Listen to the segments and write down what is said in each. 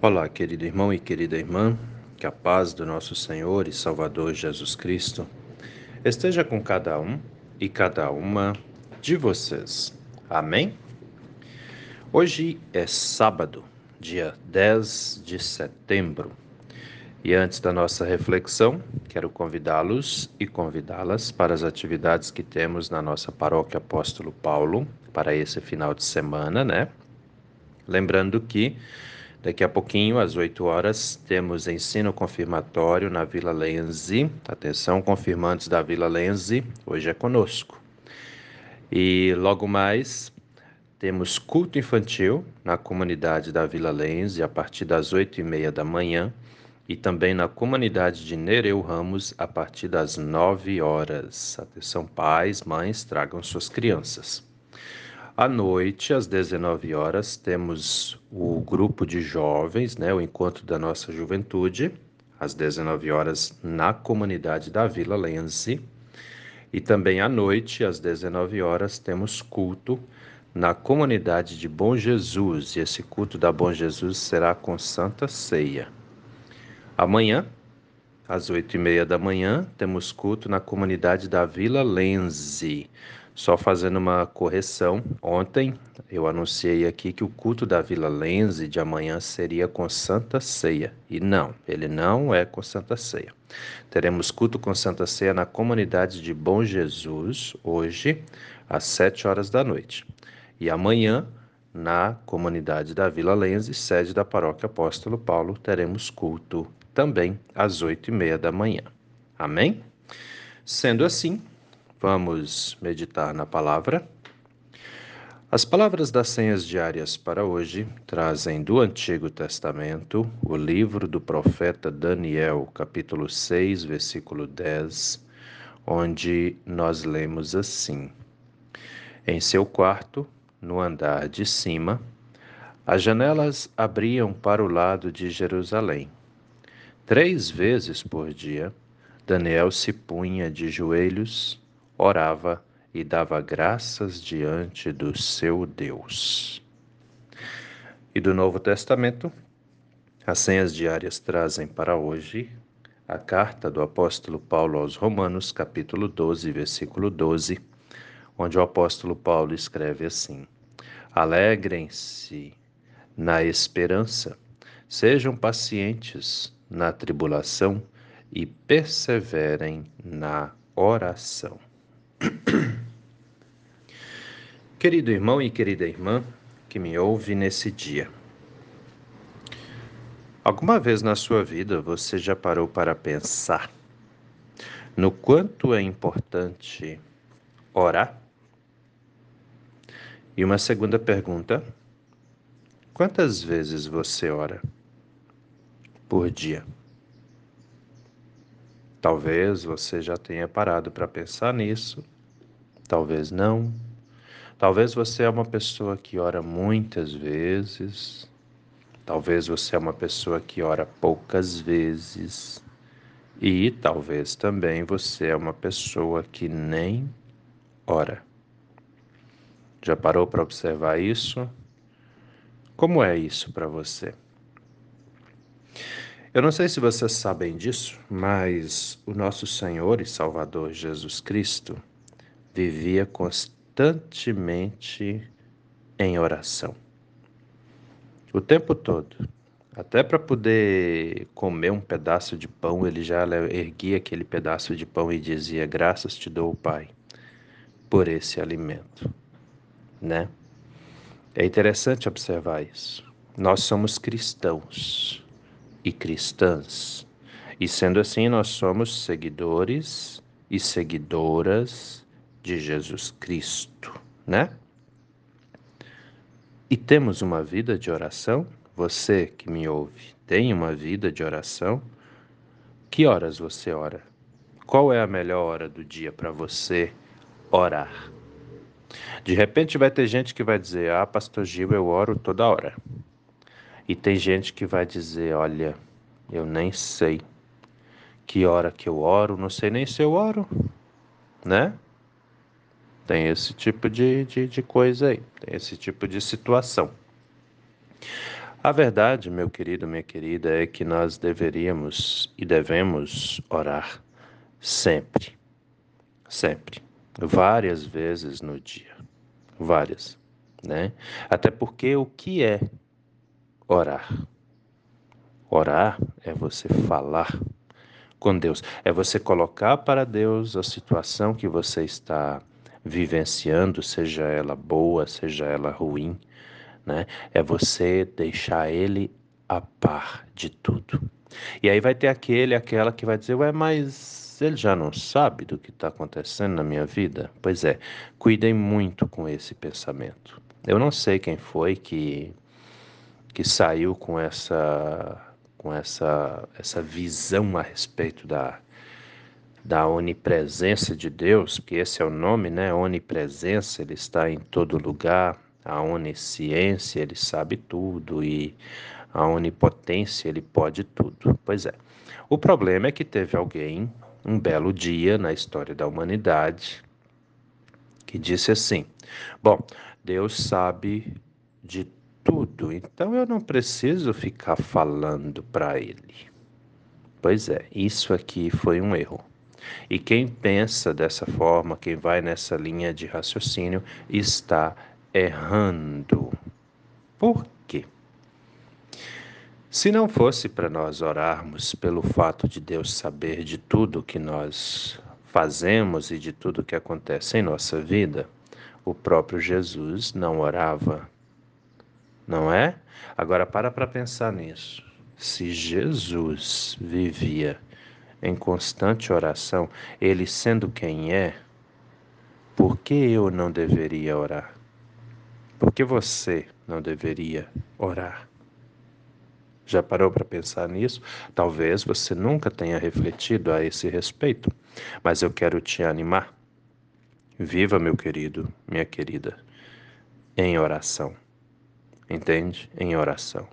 Olá, querido irmão e querida irmã, que a paz do nosso Senhor e Salvador Jesus Cristo esteja com cada um e cada uma de vocês. Amém? Hoje é sábado, dia 10 de setembro. E antes da nossa reflexão, quero convidá-los e convidá-las para as atividades que temos na nossa paróquia Apóstolo Paulo para esse final de semana, né? Lembrando que Daqui a pouquinho, às 8 horas, temos ensino confirmatório na Vila Lenzi. Atenção, confirmantes da Vila Lenzi, hoje é conosco. E logo mais, temos culto infantil na comunidade da Vila Lenzi a partir das 8 e meia da manhã e também na comunidade de Nereu Ramos a partir das 9 horas. Atenção, pais, mães, tragam suas crianças. À noite, às 19 horas, temos o grupo de jovens, né, o encontro da nossa juventude, às 19 horas, na comunidade da Vila Lense. E também à noite, às 19 horas, temos culto na comunidade de Bom Jesus. E esse culto da Bom Jesus será com Santa Ceia. Amanhã, às oito e meia da manhã, temos culto na comunidade da Vila Lense. Só fazendo uma correção, ontem eu anunciei aqui que o culto da Vila Lenze de amanhã seria com Santa Ceia. E não, ele não é com Santa Ceia. Teremos culto com Santa Ceia na comunidade de Bom Jesus, hoje, às sete horas da noite. E amanhã, na comunidade da Vila Lenze, sede da Paróquia Apóstolo Paulo, teremos culto também às oito e meia da manhã. Amém? Sendo assim, Vamos meditar na palavra. As palavras das senhas diárias para hoje trazem do Antigo Testamento o livro do profeta Daniel, capítulo 6, versículo 10, onde nós lemos assim: Em seu quarto, no andar de cima, as janelas abriam para o lado de Jerusalém. Três vezes por dia, Daniel se punha de joelhos orava e dava graças diante do seu Deus. E do Novo Testamento, as senhas diárias trazem para hoje a carta do apóstolo Paulo aos Romanos, capítulo 12, versículo 12, onde o apóstolo Paulo escreve assim: Alegrem-se na esperança, sejam pacientes na tribulação e perseverem na oração. Querido irmão e querida irmã que me ouve nesse dia, alguma vez na sua vida você já parou para pensar no quanto é importante orar? E uma segunda pergunta: quantas vezes você ora por dia? Talvez você já tenha parado para pensar nisso, talvez não. Talvez você é uma pessoa que ora muitas vezes, talvez você é uma pessoa que ora poucas vezes, e talvez também você é uma pessoa que nem ora. Já parou para observar isso? Como é isso para você? Eu não sei se vocês sabem disso, mas o nosso Senhor e Salvador Jesus Cristo vivia constantemente em oração. O tempo todo. Até para poder comer um pedaço de pão, ele já erguia aquele pedaço de pão e dizia: Graças te dou, Pai, por esse alimento. Né? É interessante observar isso. Nós somos cristãos e cristãs. E sendo assim, nós somos seguidores e seguidoras de Jesus Cristo, né? E temos uma vida de oração? Você que me ouve, tem uma vida de oração? Que horas você ora? Qual é a melhor hora do dia para você orar? De repente vai ter gente que vai dizer: Ah, Pastor Gil, eu oro toda hora. E tem gente que vai dizer: Olha, eu nem sei que hora que eu oro, não sei nem se eu oro, né? Tem esse tipo de, de, de coisa aí, tem esse tipo de situação. A verdade, meu querido, minha querida, é que nós deveríamos e devemos orar sempre. Sempre. Várias vezes no dia. Várias, né? Até porque o que é orar? Orar é você falar com Deus, é você colocar para Deus a situação que você está vivenciando, seja ela boa, seja ela ruim, né? É você deixar ele a par de tudo. E aí vai ter aquele, aquela que vai dizer, ué, mas ele já não sabe do que está acontecendo na minha vida? Pois é, cuidem muito com esse pensamento. Eu não sei quem foi que, que saiu com essa com essa, essa visão a respeito da, da onipresença de Deus, que esse é o nome, né? Onipresença, ele está em todo lugar. A onisciência, ele sabe tudo e a onipotência, ele pode tudo. Pois é. O problema é que teve alguém, um belo dia na história da humanidade, que disse assim: Bom, Deus sabe de tudo, então eu não preciso ficar falando para ele. Pois é, isso aqui foi um erro. E quem pensa dessa forma, quem vai nessa linha de raciocínio, está errando. Por quê? Se não fosse para nós orarmos pelo fato de Deus saber de tudo que nós fazemos e de tudo que acontece em nossa vida, o próprio Jesus não orava não é? Agora para para pensar nisso. Se Jesus vivia em constante oração, ele sendo quem é, por que eu não deveria orar? Por que você não deveria orar? Já parou para pensar nisso? Talvez você nunca tenha refletido a esse respeito, mas eu quero te animar. Viva, meu querido, minha querida, em oração entende? Em oração.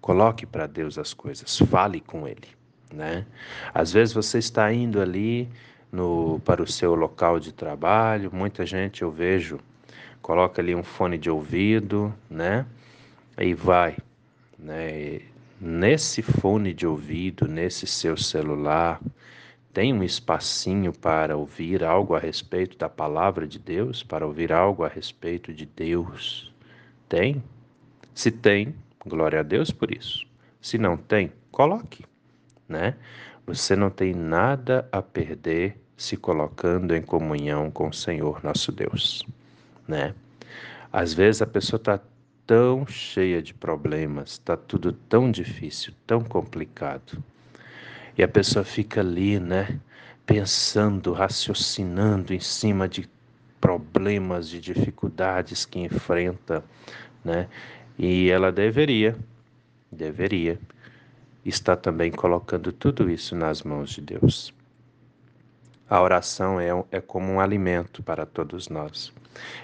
Coloque para Deus as coisas, fale com Ele, né? Às vezes você está indo ali no, para o seu local de trabalho, muita gente eu vejo coloca ali um fone de ouvido, né? E vai, né? Nesse fone de ouvido, nesse seu celular, tem um espacinho para ouvir algo a respeito da palavra de Deus, para ouvir algo a respeito de Deus? Tem? Se tem, glória a Deus por isso. Se não tem, coloque, né? Você não tem nada a perder se colocando em comunhão com o Senhor nosso Deus, né? Às vezes a pessoa está tão cheia de problemas, está tudo tão difícil, tão complicado. E a pessoa fica ali, né, pensando, raciocinando em cima de problemas, de dificuldades que enfrenta, né? E ela deveria, deveria estar também colocando tudo isso nas mãos de Deus. A oração é, é como um alimento para todos nós.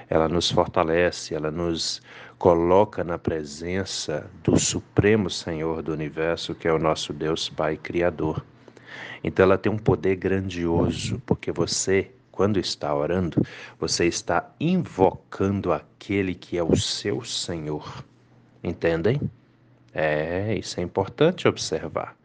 Ela nos fortalece, ela nos coloca na presença do Supremo Senhor do universo, que é o nosso Deus Pai Criador. Então ela tem um poder grandioso, porque você, quando está orando, você está invocando aquele que é o seu Senhor. Entendem? É, isso é importante observar.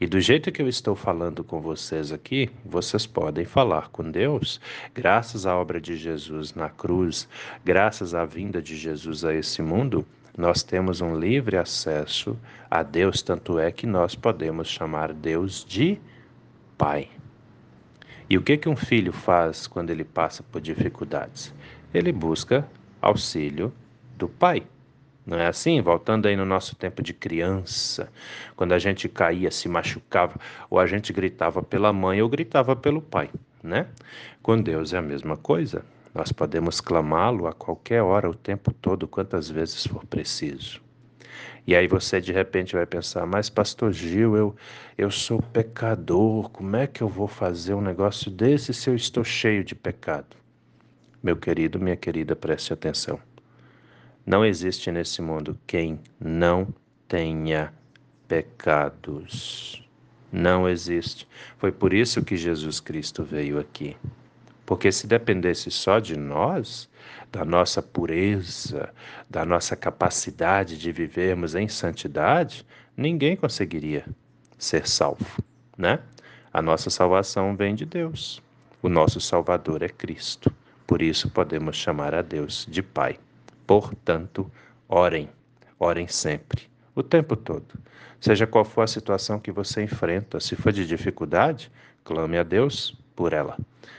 E do jeito que eu estou falando com vocês aqui, vocês podem falar com Deus, graças à obra de Jesus na cruz, graças à vinda de Jesus a esse mundo, nós temos um livre acesso a Deus, tanto é que nós podemos chamar Deus de Pai. E o que que um filho faz quando ele passa por dificuldades? Ele busca auxílio do pai. Não é assim? Voltando aí no nosso tempo de criança, quando a gente caía, se machucava, ou a gente gritava pela mãe ou gritava pelo pai, né? Com Deus é a mesma coisa. Nós podemos clamá-lo a qualquer hora, o tempo todo, quantas vezes for preciso. E aí você de repente vai pensar, mas pastor Gil, eu, eu sou pecador, como é que eu vou fazer um negócio desse se eu estou cheio de pecado? Meu querido, minha querida, preste atenção. Não existe nesse mundo quem não tenha pecados. Não existe. Foi por isso que Jesus Cristo veio aqui. Porque se dependesse só de nós, da nossa pureza, da nossa capacidade de vivermos em santidade, ninguém conseguiria ser salvo, né? A nossa salvação vem de Deus. O nosso Salvador é Cristo. Por isso podemos chamar a Deus de Pai. Portanto, orem, orem sempre, o tempo todo. Seja qual for a situação que você enfrenta, se for de dificuldade, clame a Deus por ela.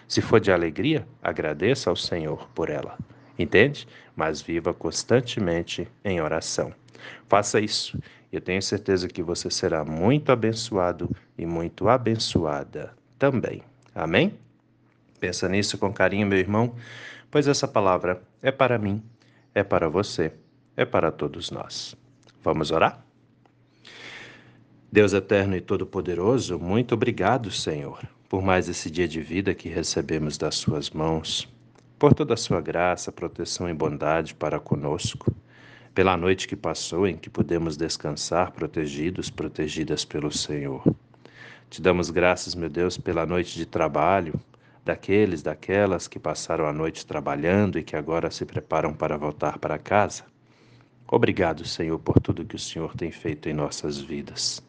Se for de alegria, agradeça ao Senhor por ela. Entende? Mas viva constantemente em oração. Faça isso. Eu tenho certeza que você será muito abençoado e muito abençoada também. Amém? Pensa nisso com carinho, meu irmão, pois essa palavra é para mim, é para você, é para todos nós. Vamos orar? Deus eterno e todo-poderoso, muito obrigado, Senhor, por mais esse dia de vida que recebemos das Suas mãos, por toda a Sua graça, proteção e bondade para conosco, pela noite que passou em que pudemos descansar protegidos, protegidas pelo Senhor. Te damos graças, meu Deus, pela noite de trabalho, daqueles, daquelas que passaram a noite trabalhando e que agora se preparam para voltar para casa. Obrigado, Senhor, por tudo que o Senhor tem feito em nossas vidas.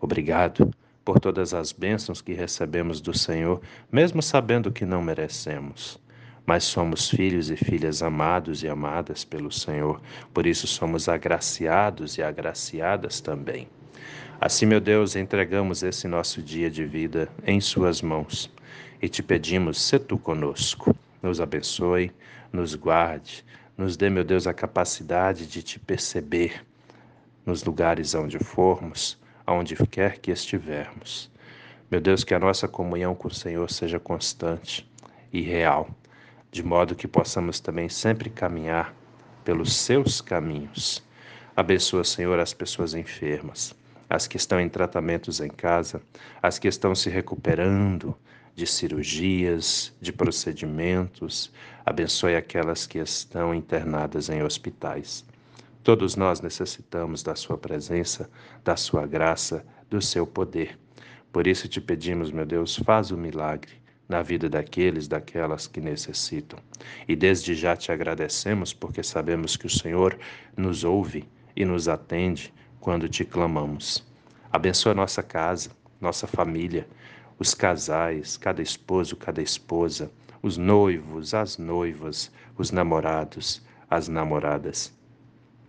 Obrigado por todas as bênçãos que recebemos do Senhor, mesmo sabendo que não merecemos. Mas somos filhos e filhas amados e amadas pelo Senhor, por isso somos agraciados e agraciadas também. Assim, meu Deus, entregamos esse nosso dia de vida em Suas mãos e te pedimos, se tu conosco, nos abençoe, nos guarde, nos dê, meu Deus, a capacidade de te perceber nos lugares onde formos, aonde quer que estivermos. Meu Deus, que a nossa comunhão com o Senhor seja constante e real, de modo que possamos também sempre caminhar pelos seus caminhos. Abençoa, Senhor, as pessoas enfermas, as que estão em tratamentos em casa, as que estão se recuperando, de cirurgias, de procedimentos, abençoe aquelas que estão internadas em hospitais. Todos nós necessitamos da Sua presença, da Sua graça, do Seu poder. Por isso te pedimos, meu Deus, faz o milagre na vida daqueles, daquelas que necessitam. E desde já te agradecemos porque sabemos que o Senhor nos ouve e nos atende quando te clamamos. Abençoa nossa casa, nossa família, os casais, cada esposo, cada esposa, os noivos, as noivas, os namorados, as namoradas.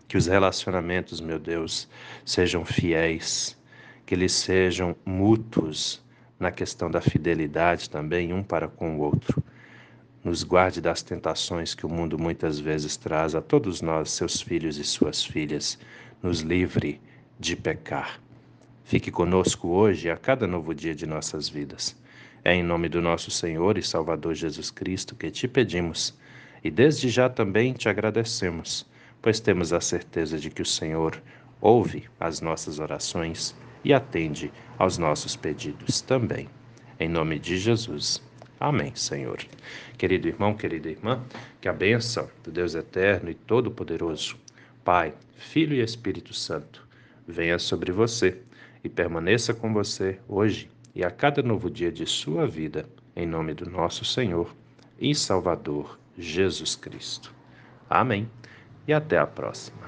Que os relacionamentos, meu Deus, sejam fiéis, que eles sejam mútuos na questão da fidelidade também, um para com o outro. Nos guarde das tentações que o mundo muitas vezes traz a todos nós, seus filhos e suas filhas. Nos livre de pecar. Fique conosco hoje a cada novo dia de nossas vidas. É em nome do nosso Senhor e Salvador Jesus Cristo que te pedimos e desde já também te agradecemos, pois temos a certeza de que o Senhor ouve as nossas orações e atende aos nossos pedidos também. Em nome de Jesus. Amém, Senhor. Querido irmão, querida irmã, que a bênção do Deus eterno e todo-poderoso, Pai, Filho e Espírito Santo, venha sobre você e permaneça com você hoje e a cada novo dia de sua vida, em nome do nosso Senhor e Salvador Jesus Cristo. Amém. E até a próxima.